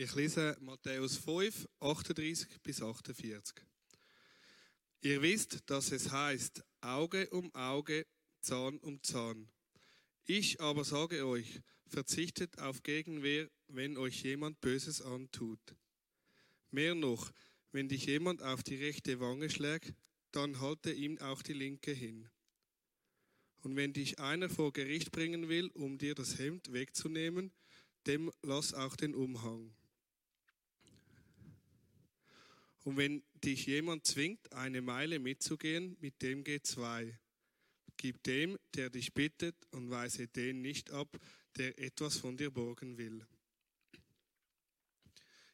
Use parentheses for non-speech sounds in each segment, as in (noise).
Ich lese Matthäus 5, 38 bis 48. Ihr wisst, dass es heißt, Auge um Auge, Zahn um Zahn. Ich aber sage euch, verzichtet auf Gegenwehr, wenn euch jemand Böses antut. Mehr noch, wenn dich jemand auf die rechte Wange schlägt, dann halte ihm auch die linke hin. Und wenn dich einer vor Gericht bringen will, um dir das Hemd wegzunehmen, dem lass auch den Umhang. Und wenn dich jemand zwingt, eine Meile mitzugehen, mit dem geh zwei. Gib dem, der dich bittet, und weise den nicht ab, der etwas von dir borgen will.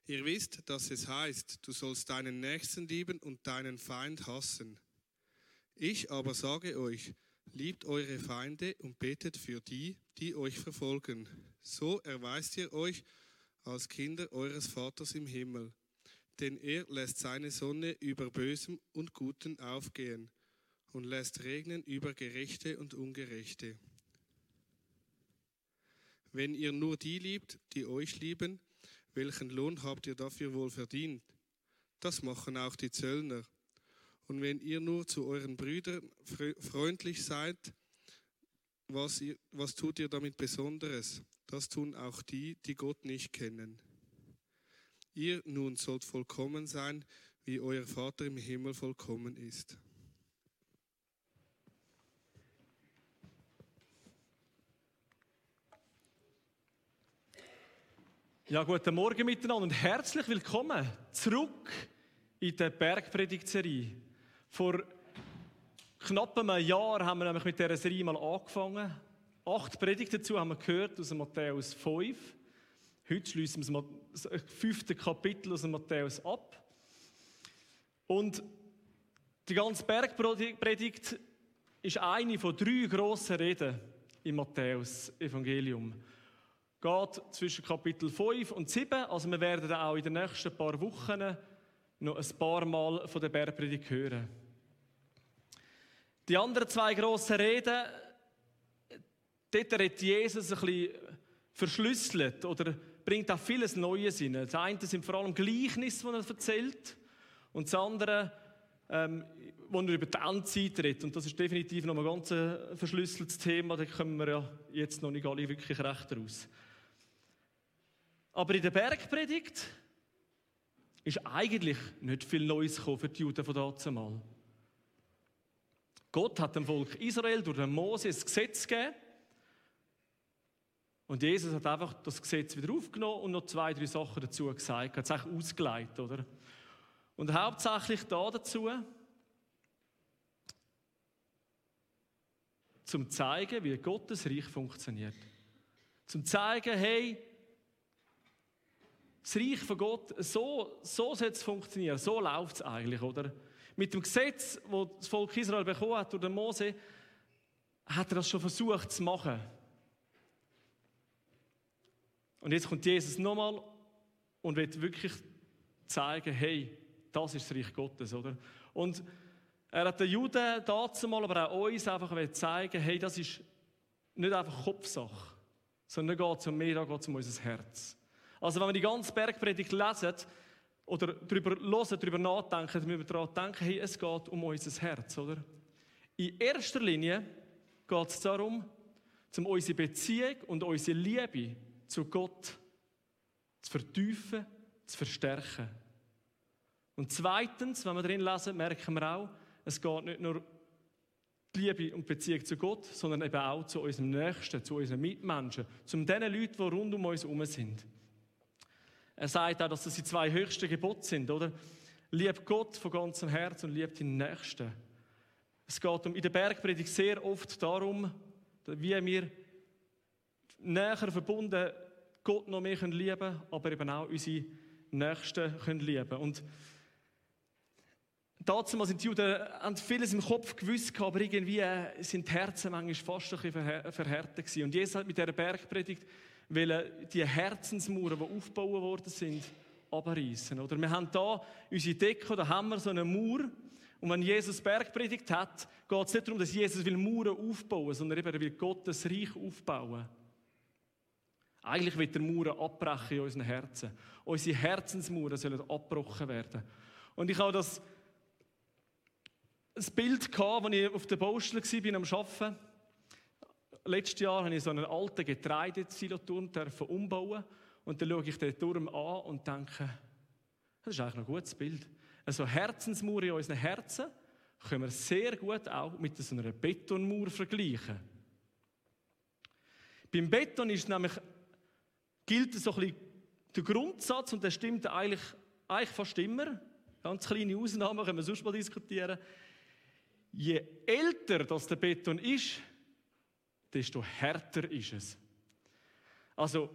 Ihr wisst, dass es heißt, du sollst deinen Nächsten lieben und deinen Feind hassen. Ich aber sage euch, liebt eure Feinde und betet für die, die euch verfolgen. So erweist ihr euch als Kinder eures Vaters im Himmel. Denn er lässt seine Sonne über Bösem und Guten aufgehen und lässt regnen über Gerechte und Ungerechte. Wenn ihr nur die liebt, die euch lieben, welchen Lohn habt ihr dafür wohl verdient? Das machen auch die Zöllner. Und wenn ihr nur zu euren Brüdern freundlich seid, was, ihr, was tut ihr damit Besonderes? Das tun auch die, die Gott nicht kennen. Ihr nun sollt vollkommen sein, wie euer Vater im Himmel vollkommen ist. Ja, guten Morgen miteinander und herzlich willkommen zurück in der Bergpredigtserie. Vor knapp einem Jahr haben wir nämlich mit dieser Serie mal angefangen. Acht Predigten dazu haben wir gehört aus Matthäus 5. Heute schließen wir das fünfte Kapitel aus Matthäus ab. Und die ganze Bergpredigt ist eine von drei grossen Reden im Matthäus-Evangelium geht zwischen Kapitel 5 und 7. Also wir werden auch in den nächsten paar Wochen noch ein paar Mal von der Bergpredigt hören. Die anderen zwei grossen Reden, dort redet Jesus ein bisschen verschlüsselt oder bringt auch vieles Neues rein. Das eine sind vor allem Gleichnisse, die er erzählt. Und das andere, ähm, wo er über die Endzeit redet. Und das ist definitiv noch ein ganz äh, verschlüsseltes Thema. Da kommen wir ja jetzt noch nicht alle wirklich recht raus. Aber in der Bergpredigt ist eigentlich nicht viel Neues gekommen für die Juden von damals. Gott hat dem Volk Israel durch den Mose ein Gesetz gegeben. Und Jesus hat einfach das Gesetz wieder aufgenommen und noch zwei, drei Sachen dazu gesagt. Hat es eigentlich ausgeleitet, oder? Und hauptsächlich da dazu, zum zeigen, wie Gottes Reich funktioniert. Zum zeigen, hey, das Reich von Gott, so, so soll es funktionieren, so läuft es eigentlich, oder? Mit dem Gesetz, das das Volk Israel bekommen hat durch den Mose, hat er das schon versucht zu machen. Und jetzt kommt Jesus nochmal und wird wirklich zeigen, hey, das ist das Reich Gottes, oder? Und er hat den Juden dazu mal, aber auch uns einfach zeigen, hey, das ist nicht einfach Kopfsache, sondern geht es um mehr, da geht es um unser Herz. Also wenn wir die ganze Bergpredigt lesen oder darüber hören, darüber nachdenken, dann müssen wir daran denken, hey, es geht um unser Herz, oder? In erster Linie geht es darum, um unsere Beziehung und unsere Liebe zu Gott zu vertiefen, zu verstärken. Und zweitens, wenn wir drin lesen, merken wir auch, es geht nicht nur die Liebe und Beziehung zu Gott, sondern eben auch zu unserem Nächsten, zu unseren Mitmenschen, zu den Leuten, die rund um uns herum sind. Er sagt auch, dass das die zwei höchsten Gebote sind, oder? Lieb Gott von ganzem Herzen und lieb den Nächsten. Es geht um, in der Bergpredigt sehr oft darum, wie wir näher verbunden Gott noch mehr lieben können, aber eben auch unsere Nächsten können lieben Und Dazu sind die Juden vieles im Kopf gewusst, aber irgendwie äh, sind die Herzen manchmal fast ein bisschen verhärtet gewesen. Und Jesus hat mit dieser Bergpredigt die Herzensmauern, die aufgebaut worden sind, abreißen. Oder wir haben da unsere Decke, da haben wir so eine Mauer. Und wenn Jesus Bergpredigt hat, geht es nicht darum, dass Jesus will Mauern aufbauen, sondern eben er will Gottes Reich aufbauen. Eigentlich wird der Mauer abbrechen in unseren Herzen. Unsere Herzensmauern sollen abgebrochen werden. Und ich habe das, das Bild gehabt, als ich auf der Baustelle war, am Arbeiten. Letztes Jahr habe ich so einen alten Getreidesiloturm umbauen und dann schaue ich den Turm an und denke, das ist eigentlich ein gutes Bild. Also Herzensmauer in unseren Herzen können wir sehr gut auch mit so einer Betonmauer vergleichen. Beim Beton ist nämlich, gilt so ein bisschen der Grundsatz, und der stimmt eigentlich, eigentlich fast immer, ganz kleine Ausnahmen können wir sonst mal diskutieren, je älter das der Beton ist, desto härter ist es. Also,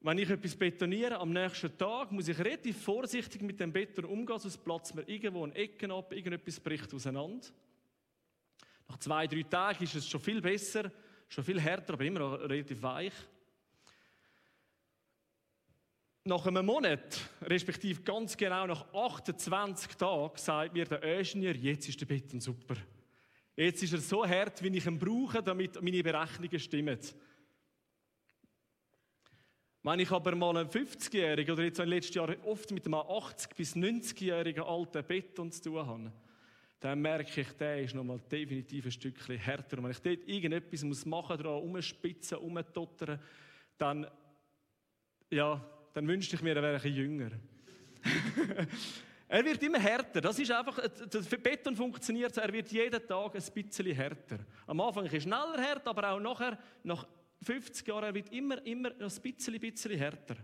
wenn ich etwas betoniere, am nächsten Tag muss ich relativ vorsichtig mit dem Beton umgehen, sonst platzt mir irgendwo ein Ecken ab, irgendetwas bricht auseinander. Nach zwei, drei Tagen ist es schon viel besser, schon viel härter, aber immer noch relativ weich. Nach einem Monat, respektive ganz genau nach 28 Tagen, sagt mir der Ingenieur, jetzt ist der Beton super. Jetzt ist er so hart, wie ich ihn brauche, damit meine Berechnungen stimmen. Wenn ich aber mal einen 50-Jährigen oder jetzt den letzten Jahren oft mit einem 80- bis 90-jährigen alten Beton zu tun habe, dann merke ich, der ist nochmal definitiv ein Stückchen härter. Und wenn ich dort irgendetwas machen muss, umspitzen, umtottern, dann, ja, dann wünschte ich mir, er wäre ein jünger. (laughs) er wird immer härter. Das ist einfach, der Beton funktioniert so, er wird jeden Tag ein bisschen härter. Am Anfang ist er schneller hart, aber auch nachher, nach 50 Jahren, er wird immer, immer ein bisschen, bisschen härter.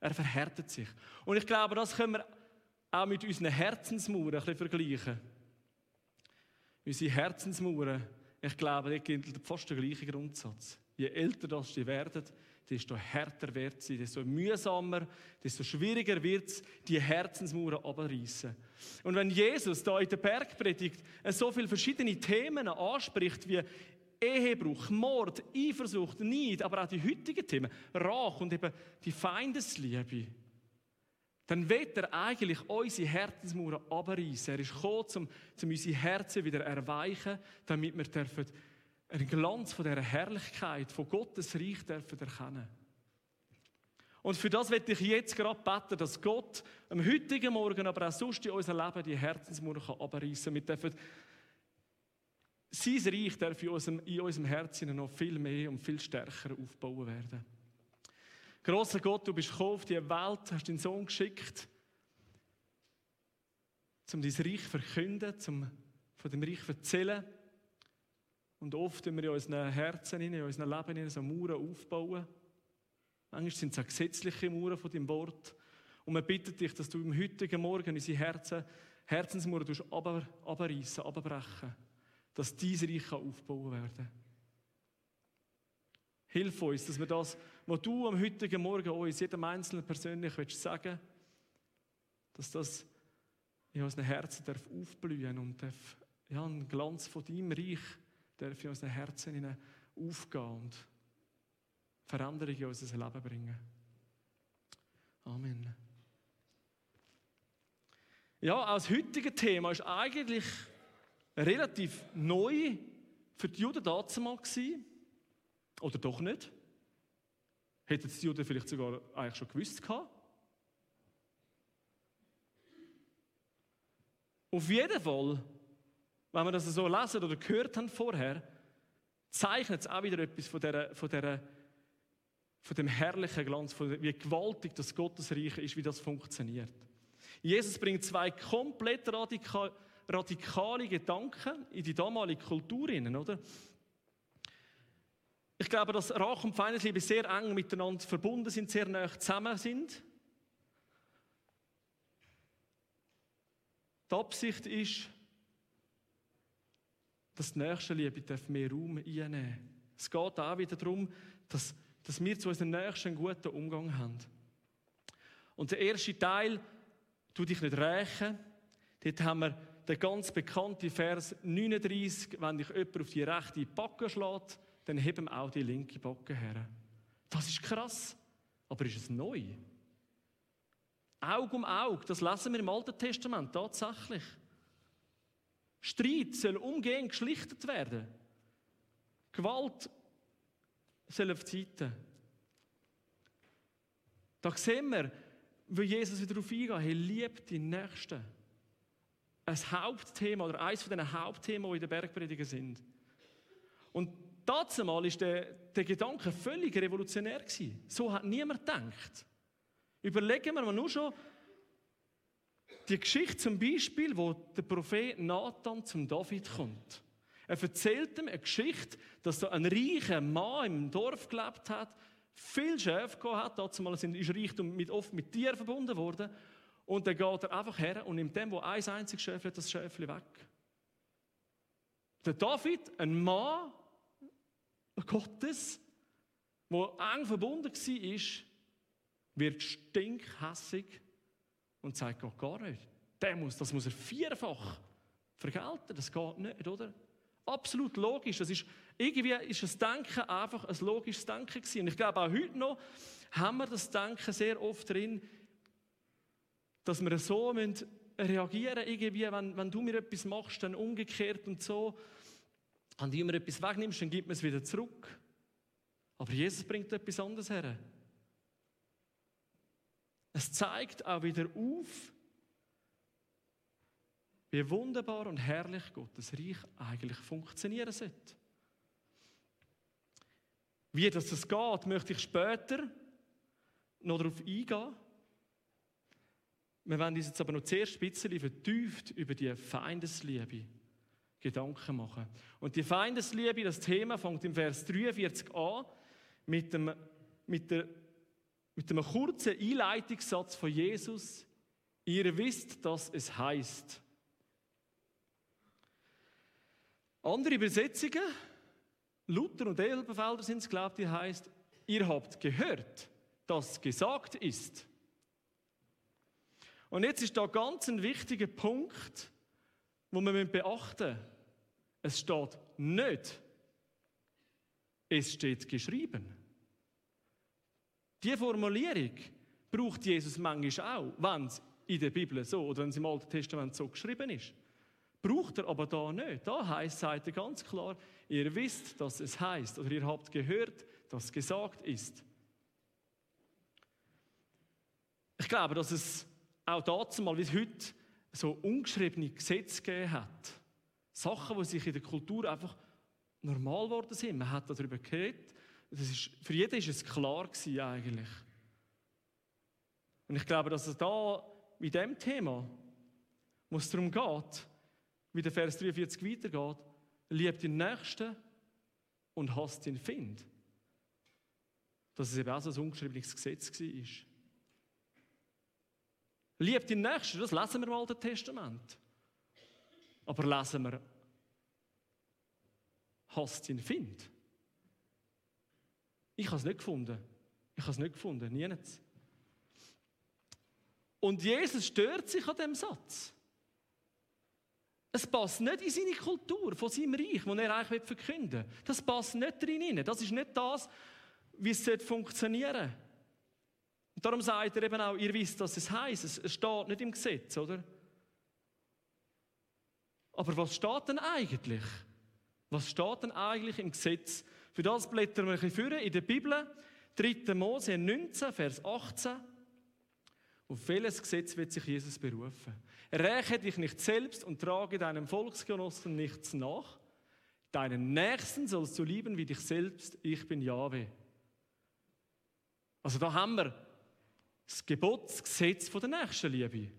Er verhärtet sich. Und ich glaube, das können wir auch mit unseren Herzensmauern ein bisschen vergleichen. Unsere Herzensmauern, ich glaube, da gilt fast der gleiche Grundsatz. Je älter das sie werden, desto härter wird sie, desto mühsamer, desto schwieriger wird es, die Herzensmauern abreißen. Und wenn Jesus da in der Bergpredigt so viele verschiedene Themen anspricht, wie Ehebruch, Mord, Eifersucht, Neid, aber auch die heutigen Themen, Rach und eben die Feindesliebe, dann wird er eigentlich unsere Herzensmauern abreißen. Er ist gekommen, um, um unsere Herzen wieder erweichen, damit wir dürfen einen Glanz von dieser Herrlichkeit, von Gottes Reich dürfen erkennen. Und für das werde ich jetzt gerade beten, dass Gott am heutigen Morgen, aber auch sonst in unserem Leben die Herzensmauern abreißen kann. Wir dürfen sein Reich darf in unserem, in unserem Herzen noch viel mehr und viel stärker aufbauen werden. Großer Gott, du bist gekommen auf diese Welt, hast deinen Sohn geschickt, um dein Reich zu verkünden, um von dem Reich zu erzählen. Und oft tun wir in unseren Herzen, in unserem Leben so Mauern aufbauen. Manchmal sind es auch gesetzliche Mauern von deinem Wort. Und wir bitten dich, dass du im heutigen Morgen unsere Herzen, Herzensmauern abreißen, abbrechen dass dein Reich aufbauen werden kann. Hilf uns, dass wir das, was du am heutigen Morgen uns, jedem Einzelnen persönlich willst sagen dass das in unseren Herzen darf aufblühen und darf, ja, ein Glanz von deinem Reich darf in unseren Herzen aufgehen und Veränderungen in unser Leben bringen. Amen. Ja, das heutige Thema ist eigentlich relativ neu für die Juden damals. Oder doch nicht? Hätten die Juden vielleicht sogar eigentlich schon gewusst gehabt? Auf jeden Fall, wenn wir das so lesen oder gehört haben vorher, zeichnet es auch wieder etwas von, der, von, der, von dem herrlichen Glanz, von wie gewaltig das Gottesreich ist, wie das funktioniert. Jesus bringt zwei komplett radikal, radikale Gedanken in die damalige Kultur hinein, oder? Ich glaube, dass Rach und Feindesliebe sehr eng miteinander verbunden sind, sehr nah zusammen sind. Die Absicht ist, dass die Nächstenliebe mehr Raum einnehmen Es geht auch wieder darum, dass, dass wir zu unseren Nächsten einen guten Umgang haben. Und der erste Teil, tu dich nicht rächen, dort haben wir der ganz bekannte Vers 39, wenn dich jemand auf die rechte Backe schlägt, dann heben auch die linke Backe her. Das ist krass, aber ist es neu? Auge um Auge, das lesen wir im Alten Testament tatsächlich. Streit soll umgehend geschlichtet werden. Gewalt soll auf die Seite. Da sehen wir, wie Jesus wieder darauf eingeht, hey, liebt die Nächsten. Ein Hauptthema oder eines von den Hauptthemen, die in den Bergpredigen sind. Und dazu mal ist der, der Gedanke völlig revolutionär gewesen. So hat niemand gedacht. Überlegen wir mal nur schon die Geschichte zum Beispiel, wo der Prophet Nathan zum David kommt. Er erzählt ihm eine Geschichte, dass da ein reicher Mann im Dorf gelebt hat, viel Schäfe gehabt hat, dazu ist Reichtum mit, oft mit Tieren verbunden worden. Und dann geht er einfach her und nimmt dem, wo ein einziges Schäfchen das Schäfchen weg. Der David, ein Mann Gottes, der eng verbunden war, wird stinkhässig und sagt Gott gar nicht. Der muss, das muss er vierfach vergelten. Das geht nicht, oder? Absolut logisch. Das ist, irgendwie ist das Denken einfach ein logisches Denken gewesen. Und ich glaube, auch heute noch haben wir das Denken sehr oft drin, dass wir so reagieren müssen, irgendwie, wenn, wenn du mir etwas machst, dann umgekehrt und so. Wenn du mir etwas wegnimmst, dann gibt man es wieder zurück. Aber Jesus bringt etwas anderes her. Es zeigt auch wieder auf, wie wunderbar und herrlich Gottes Reich eigentlich funktionieren sollte. Wie das geht, möchte ich später noch darauf eingehen. Wir werden uns jetzt aber noch zuerst ein bisschen vertieft über die Feindesliebe Gedanken machen. Und die Feindesliebe, das Thema, fängt im Vers 43 an mit, dem, mit, der, mit einem kurzen Einleitungssatz von Jesus. Ihr wisst, dass es heißt. Andere Übersetzungen, Luther und Elberfelder sind es, glaubt ihr, heißt, ihr habt gehört, dass gesagt ist. Und jetzt ist da ganz ein wichtiger Punkt, wo wir beachten müssen. Es steht nicht, es steht geschrieben. Die Formulierung braucht Jesus manchmal auch, wenn es in der Bibel so oder wenn es im Alten Testament so geschrieben ist. Braucht er aber da nicht. Da heißt, sagt er ganz klar, ihr wisst, dass es heißt oder ihr habt gehört, dass gesagt ist. Ich glaube, dass es auch dazu mal, wie es heute so ungeschriebene Gesetze gegeben hat. Sachen, die sich in der Kultur einfach normal geworden sind. Man hat darüber geredet. Das ist, für jeden ist es klar gewesen, eigentlich. Und ich glaube, dass es da mit dem Thema, wo es darum geht, wie der Vers 43 weitergeht, liebt den Nächsten und hasst den Find. Dass es eben auch so ein ungeschriebenes Gesetz war. Liebt den Nächsten, das lesen wir im Alten Testament. Aber lesen wir, hasst den Find. Ich habe es nicht gefunden. Ich habe es nicht gefunden, nirgends. Und Jesus stört sich an dem Satz. Es passt nicht in seine Kultur von seinem Reich, das er eigentlich verkünden will. Das passt nicht drin. Das ist nicht das, wie es funktionieren sollte. Und darum sagt er eben auch, ihr wisst, dass es heißt. Es steht nicht im Gesetz, oder? Aber was steht denn eigentlich? Was steht denn eigentlich im Gesetz? Für das blättern wir ein bisschen in der Bibel. 3. Mose 19, Vers 18. Auf welches Gesetz wird sich Jesus berufen? Räche dich nicht selbst und trage deinem Volksgenossen nichts nach. Deinen Nächsten sollst du lieben wie dich selbst. Ich bin Jahwe. Also da haben wir das Gebot, das Gesetz von der Nächstenliebe.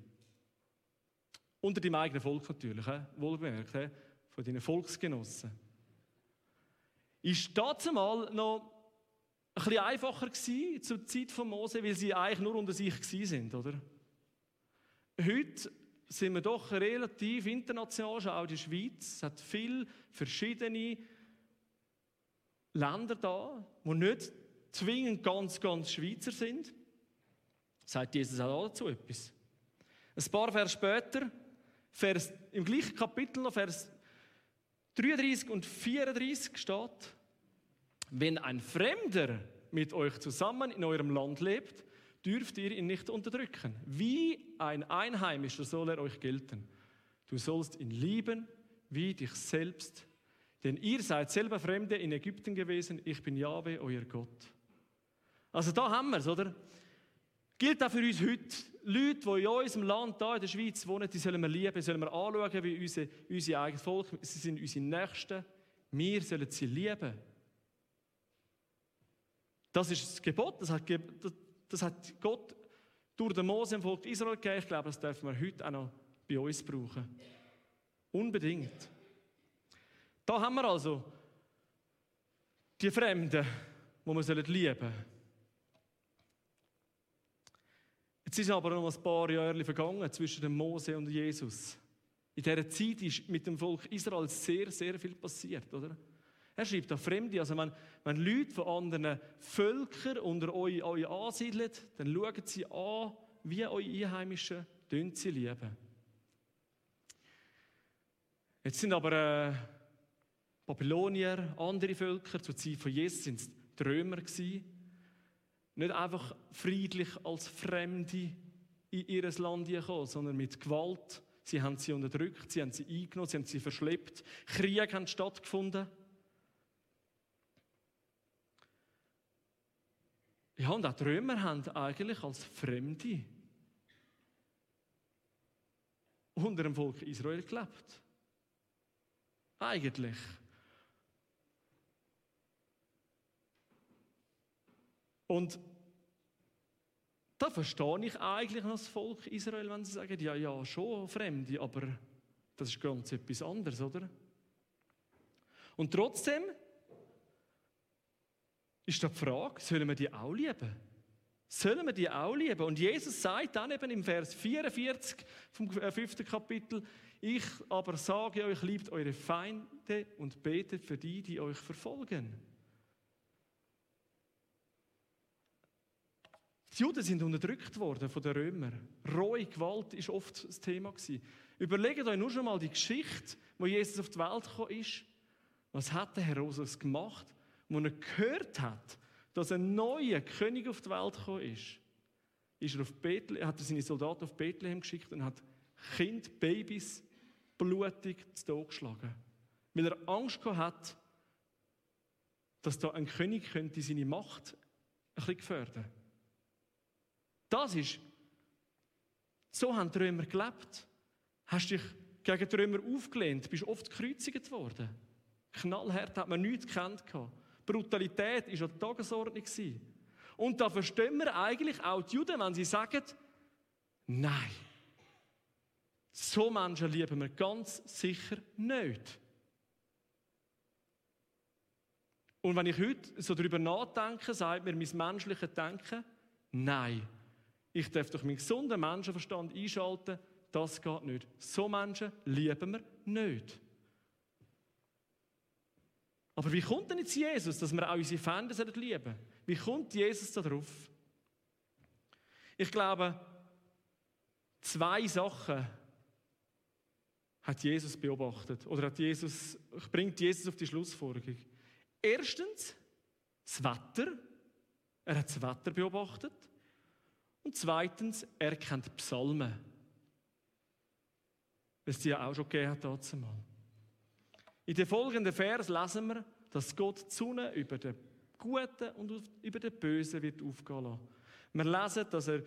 Unter dem eigenen Volk natürlich, wohlbemerkt, von deinen Volksgenossen. Ist das mal noch ein bisschen einfacher gewesen zur Zeit von Mose, weil sie eigentlich nur unter sich sind, oder? Heute sind wir doch relativ international, schau die Schweiz, es hat viele verschiedene Länder da, die nicht zwingend ganz, ganz Schweizer sind. Sagt Jesus auch dazu etwas. Ein paar Vers später, Vers, im gleichen Kapitel noch, Vers 33 und 34 steht, wenn ein Fremder mit euch zusammen in eurem Land lebt, dürft ihr ihn nicht unterdrücken. Wie ein Einheimischer soll er euch gelten. Du sollst ihn lieben wie dich selbst, denn ihr seid selber Fremde in Ägypten gewesen, ich bin Jahwe, euer Gott. Also da haben wir es, oder? Gilt auch für uns heute. Leute, die in unserem Land, hier in der Schweiz wohnen, die sollen wir lieben, sollen wir anschauen wie unser, unser eigenes Volk. Sie sind unsere Nächsten. Wir sollen sie lieben. Das ist das Gebot. Das hat, das hat Gott durch den Mose im Volk Israel gegeben. Ich glaube, das dürfen wir heute auch noch bei uns brauchen. Unbedingt. Da haben wir also die Fremden, die wir lieben sollen. Jetzt ist aber noch ein paar Jahre vergangen zwischen dem Mose und Jesus. In dieser Zeit ist mit dem Volk Israel sehr, sehr viel passiert, oder? Er schreibt an Fremde, also wenn, wenn Leute von anderen Völkern unter euch, euch ansiedeln, dann schauen sie an, wie eure Einheimischen sie lieben. Jetzt sind aber äh, Babylonier, andere Völker, zur Zeit von Jesus sind es die Römer gewesen. Nicht einfach friedlich als Fremde in ihr Land gekommen, sondern mit Gewalt. Sie haben sie unterdrückt, sie haben sie eingenommen, sie haben sie verschleppt. Kriege haben stattgefunden. Ja, und auch die Römer haben eigentlich als Fremde unter dem Volk Israel gelebt. Eigentlich. Und da verstehe ich eigentlich noch das Volk Israel, wenn sie sagen, ja, ja, schon Fremde, aber das ist ganz etwas anderes, oder? Und trotzdem ist da die Frage, sollen wir die auch lieben? Sollen wir die auch lieben? Und Jesus sagt dann eben im Vers 44 vom fünften Kapitel, ich aber sage euch, liebt eure Feinde und betet für die, die euch verfolgen. Die Juden sind unterdrückt worden von den Römern. Rohe Gewalt ist oft das Thema gewesen. Überlegt euch nur schon mal die Geschichte, wo Jesus auf die Welt gekommen ist. Was hat der Herodes gemacht, wo er gehört hat, dass ein neuer König auf die Welt gekommen ist? ist er auf Bethlehem, hat er seine Soldaten auf Bethlehem geschickt und hat Kind, Babys blutig zu Tod geschlagen. Weil er Angst hat, dass da ein König könnte seine Macht ein bisschen gefährden. Das ist, so haben die Römer gelebt. Hast dich gegen die Römer aufgelehnt, bist oft gekreuzigt worden. Knallhart hat man nichts gekannt. Brutalität war an der Tagesordnung. Und da verstehen wir eigentlich auch die Juden, wenn sie sagen, nein, so Menschen lieben wir ganz sicher nicht. Und wenn ich heute so darüber nachdenke, sagt mir mein menschliches Denken, nein, ich darf doch meinen gesunden Menschenverstand einschalten, das geht nicht. So Menschen lieben wir nicht. Aber wie kommt denn jetzt Jesus, dass wir auch unsere Feinde lieben sollen? Wie kommt Jesus darauf? Ich glaube, zwei Sachen hat Jesus beobachtet oder hat Jesus, bringt Jesus auf die Schlussfolgerung. Erstens, das Wetter. Er hat das Wetter beobachtet. Und zweitens, er kennt Psalmen. Das sie ja auch schon gegeben hat dazu mal. In den folgenden Vers lesen wir, dass Gott die Sonne über den Guten und über den Bösen wird aufgehen lassen. Wir lesen, dass er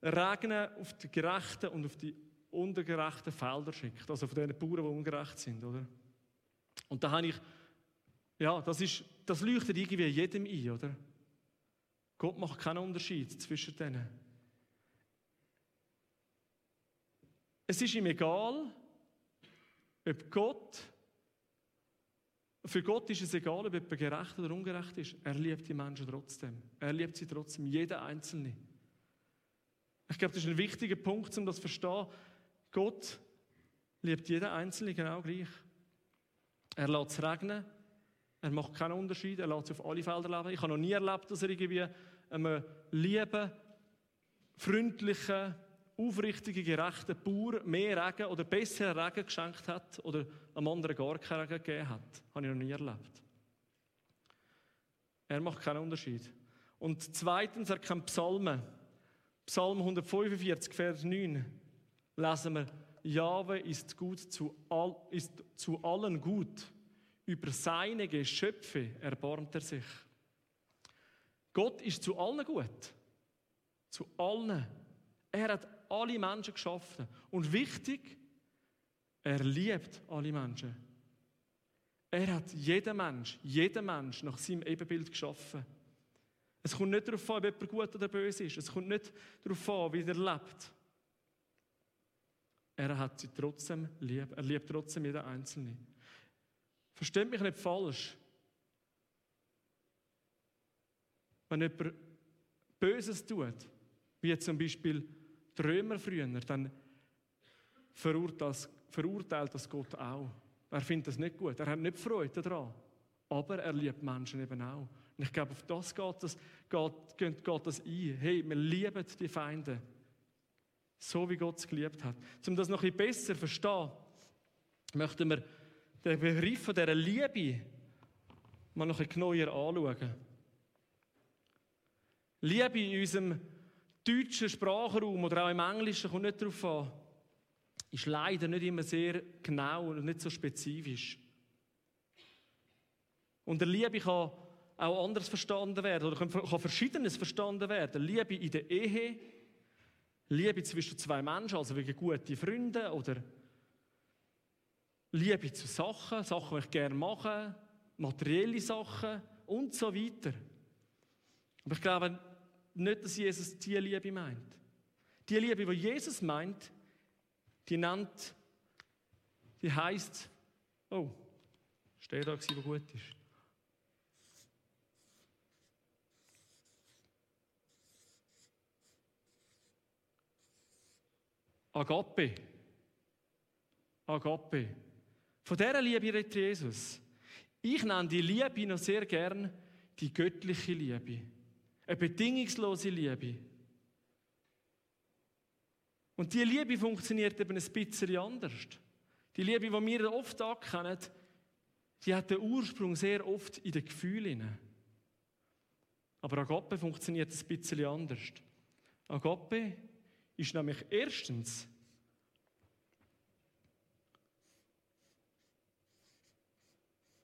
Regen auf die Gerechten und auf die ungerechten Felder schickt. Also von den Bauern, die ungerecht sind, oder? Und da habe ich, ja, das, ist, das leuchtet irgendwie jedem ein, oder? Gott macht keinen Unterschied zwischen denen. Es ist ihm egal, ob Gott, für Gott ist es egal, ob jemand gerecht oder ungerecht ist. Er liebt die Menschen trotzdem. Er liebt sie trotzdem, jeder Einzelne. Ich glaube, das ist ein wichtiger Punkt, um das zu verstehen. Gott liebt jeden Einzelne genau gleich. Er lässt es regnen. Er macht keinen Unterschied. Er lässt es auf alle Felder leben. Ich habe noch nie erlebt, dass er irgendwie einem lieben, freundlichen, aufrichtige, gerechte Bauer mehr Regen oder besseren Regen geschenkt hat oder einem anderen gar keinen Regen gegeben hat. Habe ich noch nie erlebt. Er macht keinen Unterschied. Und zweitens, er kennt Psalmen. Psalm 145, Vers 9 lesen wir, Jahwe ist, gut zu all, ist zu allen gut. Über seine Geschöpfe erbarmt er sich. Gott ist zu allen gut. Zu allen. Er hat alle Menschen geschaffen. Und wichtig, er liebt alle Menschen. Er hat jeden Mensch, jeden Mensch nach seinem Ebenbild geschaffen. Es kommt nicht darauf an, ob jemand gut oder böse ist. Es kommt nicht darauf an, wie er lebt. Er hat sie trotzdem lieb. Er liebt trotzdem jeden Einzelnen. Versteht mich nicht falsch. Wenn jemand Böses tut, wie zum Beispiel die Römer früher, dann verurteilt das Gott auch. Er findet das nicht gut. Er hat nicht Freude daran. Aber er liebt Menschen eben auch. Und ich glaube, auf das geht das, geht, geht das ein. Hey, wir lieben die Feinde. So wie Gott es geliebt hat. Um das noch ein bisschen besser zu verstehen, möchten wir den Begriff von dieser Liebe mal noch ein bisschen neuer anschauen. Liebe in unserem deutschen Sprachraum oder auch im Englischen kommt nicht darauf an, ist leider nicht immer sehr genau und nicht so spezifisch. Und der Liebe kann auch anders verstanden werden oder kann Verschiedenes verstanden werden. Liebe in der Ehe, Liebe zwischen zwei Menschen, also wegen guten Freunden oder Liebe zu Sachen, Sachen, die ich gerne mache, materielle Sachen und so weiter. Aber ich glaube nicht, dass Jesus diese Liebe meint. Die Liebe, die Jesus meint, die nennt, die heißt, oh, steht da, was gut ist. Agape. Agape. Von dieser Liebe redet Jesus. Ich nenne die Liebe noch sehr gern die göttliche Liebe. Eine bedingungslose Liebe. Und die Liebe funktioniert eben ein bisschen anders. Die Liebe, die wir oft ankennen, die hat den Ursprung sehr oft in den Gefühlen. Aber Agape funktioniert ein bisschen anders. Agape ist nämlich erstens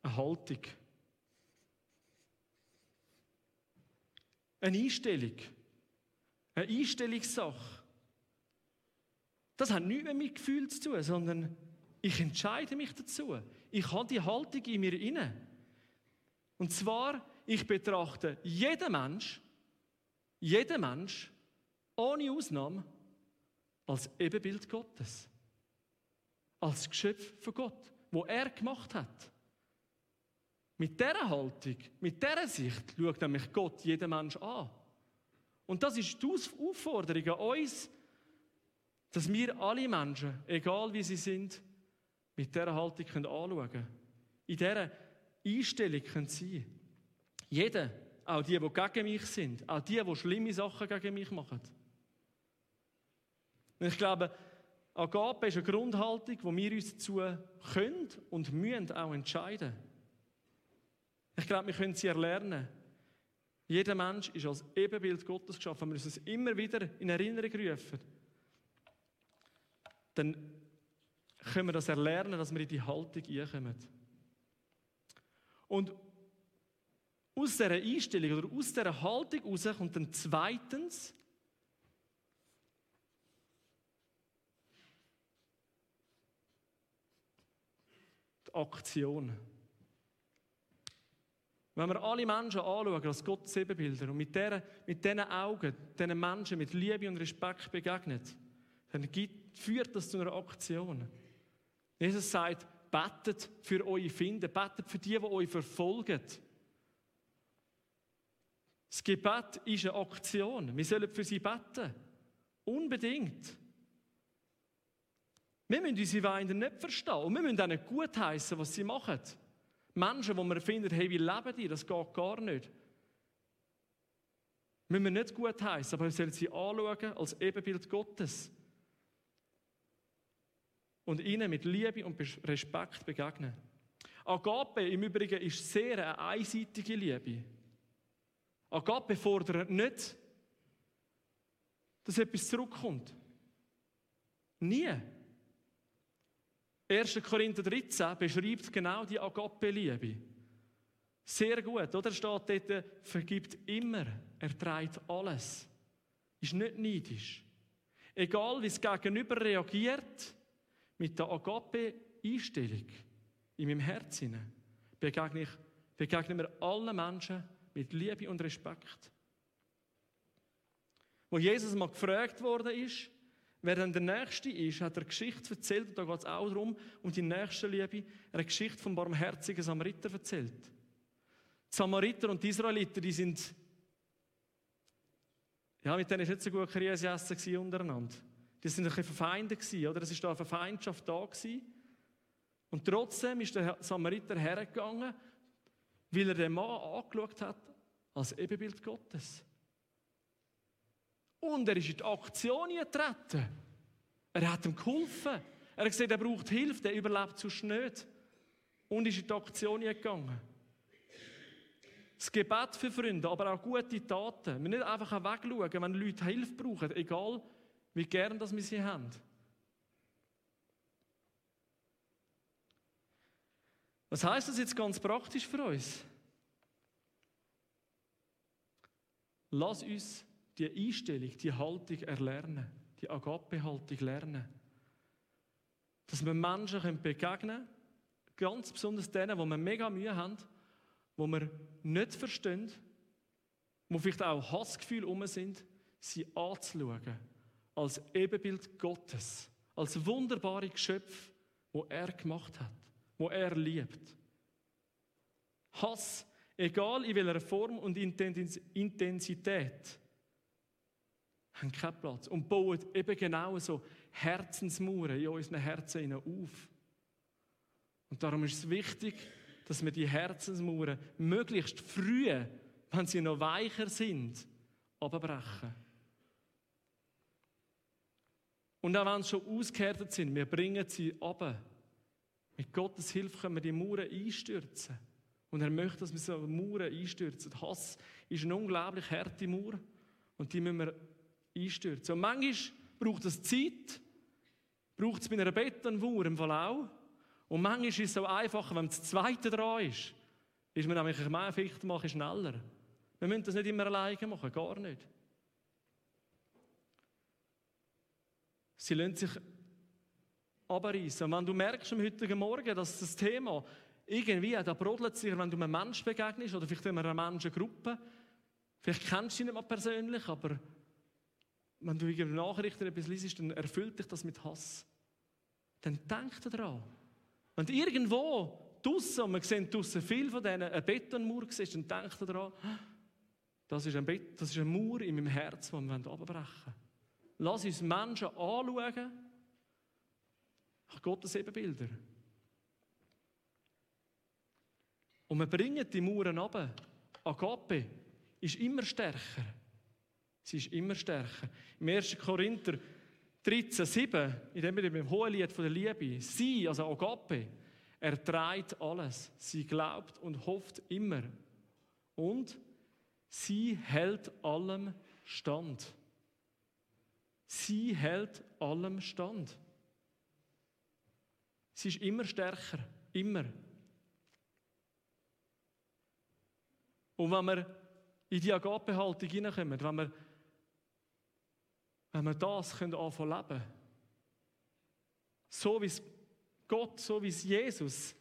eine Haltung. Eine Einstellung. Eine Einstellungssache. Das hat nichts mehr mit Gefühl zu tun, sondern ich entscheide mich dazu. Ich habe die Haltung in mir inne. Und zwar, ich betrachte jeden Mensch, jeden Mensch, ohne Ausnahme, als Ebenbild Gottes. Als Geschöpf von Gott, wo er gemacht hat. Mit dieser Haltung, mit dieser Sicht schaut nämlich Gott jeden Mensch an. Und das ist die Aufforderung an uns, dass wir alle Menschen, egal wie sie sind, mit dieser Haltung anschauen können. In dieser Einstellung können sein. Jeder, auch die, die gegen mich sind, auch die, die schlimme Sachen gegen mich machen. Und ich glaube, Agape ist eine Grundhaltung, wo wir uns dazu können und müssen auch entscheiden. Ich glaube, wir können sie erlernen. Jeder Mensch ist als Ebenbild Gottes geschaffen. Wir müssen es immer wieder in Erinnerung rufen. Dann können wir das erlernen, dass wir in die Haltung einkommen. Und aus dieser Einstellung oder aus dieser Haltung heraus kommt dann zweitens Aktion. Wenn wir alle Menschen anschauen als Gottes Ebenbilder und mit, der, mit diesen Augen, diesen Menschen mit Liebe und Respekt begegnet, dann gibt, führt das zu einer Aktion. Jesus sagt, betet für eure Finden, betet für die, die euch verfolgen. Das Gebet ist eine Aktion. Wir sollen für sie beten. Unbedingt. Wir müssen unsere Weine nicht verstehen. Und wir müssen auch nicht gutheissen, was sie machen. Menschen, wo man findet, hey, wie leben die? Das geht gar nicht. Wir müssen nicht gutheissen, aber wir sollen sie anschauen als Ebenbild Gottes. Und ihnen mit Liebe und Respekt begegnen. Agape im Übrigen ist sehr eine einseitige Liebe. Agape fordert nicht, dass etwas zurückkommt. Nie. 1. Korinther 13 beschreibt genau die Agape-Liebe. Sehr gut, oder? Steht dort, vergibt immer, er trägt alles. ist nicht neidisch. Egal, wie das Gegenüber reagiert, mit der Agape-Einstellung in meinem Herzen begegne ich begegnen wir allen Menschen mit Liebe und Respekt. Wo Jesus mal gefragt worden ist, wer dann der Nächste ist, hat er Geschichte erzählt, und da geht es auch darum, um die Nächstenliebe, eine Geschichte vom barmherzigen Samariter erzählt. Die Samariter und die Israeliter, die sind, ja, mit denen war nicht so gut Krise essen untereinander. Die sind ein bisschen verfeindet gewesen, oder? Es war da eine Feindschaft da gewesen. Und trotzdem ist der Samariter hergegangen, weil er den Mann angeschaut hat als Ebenbild Gottes. Und er ist in die Aktion getreten. Er hat ihm geholfen. Er hat gesagt, er braucht Hilfe, der überlebt sonst nicht. Und ist in die Aktion gegangen. Das Gebet für Freunde, aber auch gute Taten. Wir nicht einfach wegschauen, wenn Leute Hilfe brauchen, egal wie gern dass wir sie haben. Was heißt das jetzt ganz praktisch für uns? Lass uns die Einstellung, die Haltung erlernen, die Agape-Haltung lernen. Dass wir Menschen begegnen können, ganz besonders denen, wo wir mega Mühe haben, wo wir nicht verstehen, wo vielleicht auch Hassgefühle um sind, sie anzuschauen als Ebenbild Gottes, als wunderbare Geschöpfe, wo er gemacht hat, wo er liebt. Hass, egal in welcher Form und Intensität, haben keinen Platz und bauen eben genau so Herzensmauern in unseren Herzen auf. Und darum ist es wichtig, dass wir die Herzensmauern möglichst früh, wenn sie noch weicher sind, abbrechen. Und auch wenn sie schon ausgehärtet sind, wir bringen sie ab. Mit Gottes Hilfe können wir die Mauern einstürzen. Und er möchte, dass wir so Mauern einstürzen. Hass ist eine unglaublich harte Mauer und die müssen wir einstürzen. Und manchmal braucht es Zeit, braucht es bei einer Betonmauer im Fall. Und manchmal ist es so einfacher, wenn das Zweite dran ist, ist man nämlich mehr Fichte machen schneller. Wir müssen das nicht immer alleine machen, gar nicht. Sie lassen sich abreißen. Und wenn du merkst am heutigen Morgen, dass das Thema irgendwie, da brodelt sich, wenn du einem Menschen begegnest oder vielleicht in einer Menschengruppe, vielleicht kennst du sie nicht mal persönlich, aber wenn du in Nachrichten etwas liest, dann erfüllt dich das mit Hass. Dann denk daran. Wenn du irgendwo draussen, und wir sehen draussen viel von denen, eine Betonmauer siehst, dann denk daran, das ist, ein Bet das ist eine Mauer in meinem Herz, die wir abbrechen wollen. Lass uns Menschen anschauen, nach Gottes Ebenbilder. Und wir bringen die Mauern runter. Agape ist immer stärker. Sie ist immer stärker. Im 1. Korinther 13, 7, in dem wir im hohen Lied von der Liebe, sie, also Agape, erträgt alles. Sie glaubt und hofft immer. Und sie hält allem stand. Sie hält allem stand. Sie ist immer stärker, immer. Und wenn wir in die Agape-Haltung hineinkommen, wenn wir, wenn wir das können anfangen leben so wie es Gott, so wie es Jesus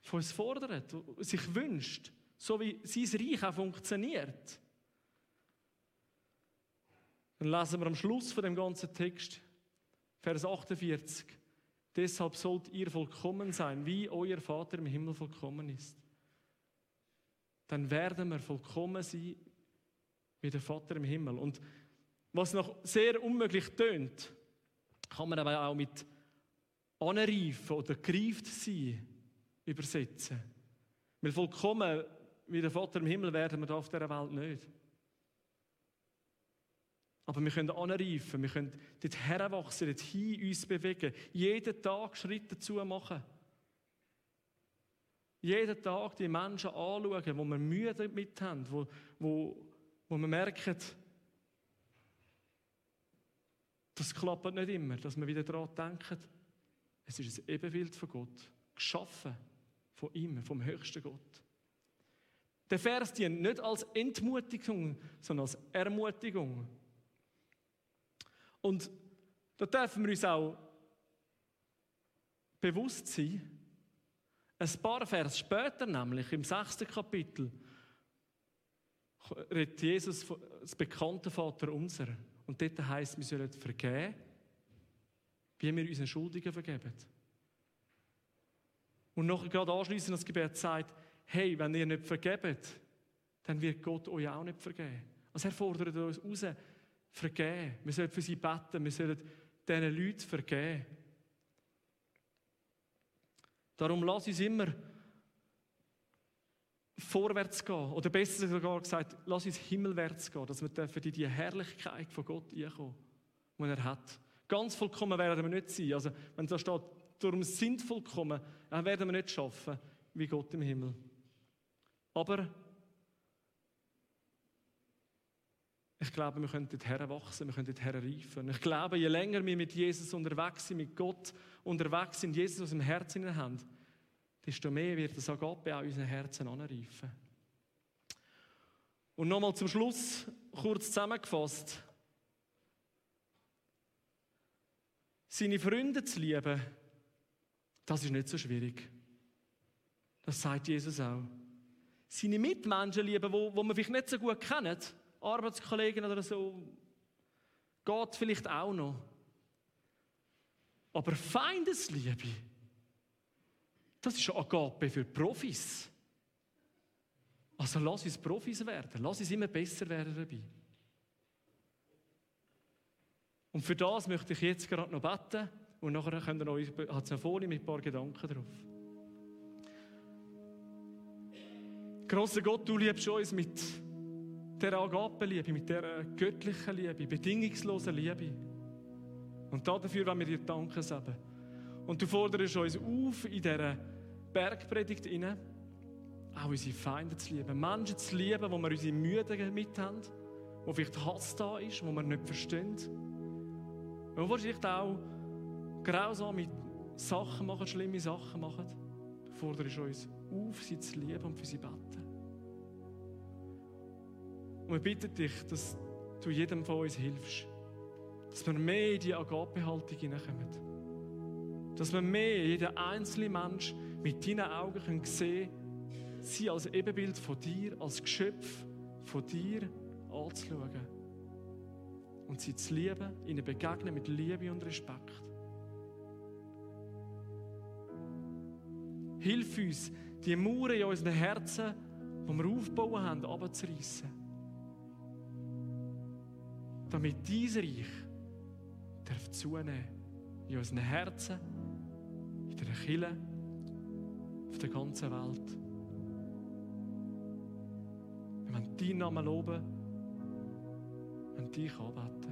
von uns fordert, sich wünscht, so wie sein Reich auch funktioniert, dann lesen wir am Schluss von dem ganzen Text, Vers 48, deshalb sollt ihr vollkommen sein, wie euer Vater im Himmel vollkommen ist. Dann werden wir vollkommen sein, wie der Vater im Himmel. Und was noch sehr unmöglich tönt, kann man aber auch mit anreifen oder gereift sein übersetzen. Weil vollkommen wie der Vater im Himmel werden wir auf dieser Welt nicht. Aber wir können anreifen, wir können dort heranwachsen, dort hin uns bewegen, jeden Tag Schritte dazu machen. Jeden Tag die Menschen anschauen, wo wir Mühe damit haben, wo, wo, wo wir merken, das klappt nicht immer, dass wir wieder daran denken, es ist ein Ebenbild von Gott, geschaffen von ihm, vom höchsten Gott. Der Vers dient nicht als Entmutigung, sondern als Ermutigung. Und da dürfen wir uns auch bewusst sein, ein paar Vers später, nämlich im sechsten Kapitel, redet Jesus das bekannte Vater unser. Und dort heißt, wir sollen vergeben, wie wir unseren Schuldigen vergeben. Und noch gerade anschließend das Gebet sagt, hey, wenn ihr nicht vergebt, dann wird Gott euch auch nicht vergeben. Also er fordert uns raus, vergeben. Wir sollen für sie beten, wir sollen diesen Leuten vergeben. Darum lass uns immer vorwärts gehen. Oder besser sogar gesagt, lass uns himmelwärts gehen, dass wir in die Herrlichkeit von Gott einkommen, die er hat. Ganz vollkommen werden wir nicht sein. Also, wenn da steht, darum sind vollkommen, dann werden wir nicht schaffen, wie Gott im Himmel. Aber ich glaube, wir können dort wachsen, wir können dort reifen. Ich glaube, je länger wir mit Jesus unterwegs sind, mit Gott unterwegs sind, Jesus aus dem Herzen haben, desto mehr wird das Agape in unseren Herzen anreifen. Und nochmal zum Schluss, kurz zusammengefasst. Seine Freunde zu lieben, das ist nicht so schwierig. Das sagt Jesus auch. Seine Mitmenschen lieben, wo, wo man vielleicht nicht so gut kennt, Arbeitskollegen oder so, geht vielleicht auch noch. Aber Feindesliebe, das ist Agape für Profis. Also lass uns Profis werden, lass uns immer besser werden dabei. Und für das möchte ich jetzt gerade noch beten und nachher könnt ihr euch, hat es eine Folie mit ein paar Gedanken drauf. Grosser Gott, du liebst uns mit der Agape-Liebe, mit der göttlichen Liebe, bedingungslosen Liebe. Und dafür wollen wir dir danken, Seben. Und du forderst uns auf, in dieser Bergpredigt inne auch unsere Feinde zu lieben. Menschen zu lieben, wo wir unsere Mühe mit haben, wo vielleicht Hass da ist, wo wir nicht verstehen. Wo wir vielleicht auch grausam mit Sachen machen, schlimme Sachen machen. Du forderst uns auf, sie zu lieben und für sie beten. Und wir bitten dich, dass du jedem von uns hilfst. Dass wir mehr in die Agape-Haltung hineinkommen. Dass wir mehr, jeder einzelne Mensch, mit deinen Augen können sehen sie als Ebenbild von dir, als Geschöpf von dir anzuschauen. Und sie zu lieben, ihnen begegnen mit Liebe und Respekt. Hilf uns, die Mauern in unseren Herzen, die wir aufbauen haben, abzureißen damit dein Reich darf zunehmen in unseren Herzen, in der Kirche, auf der ganzen Welt. Wir wollen deinen Namen loben und dich anbeten.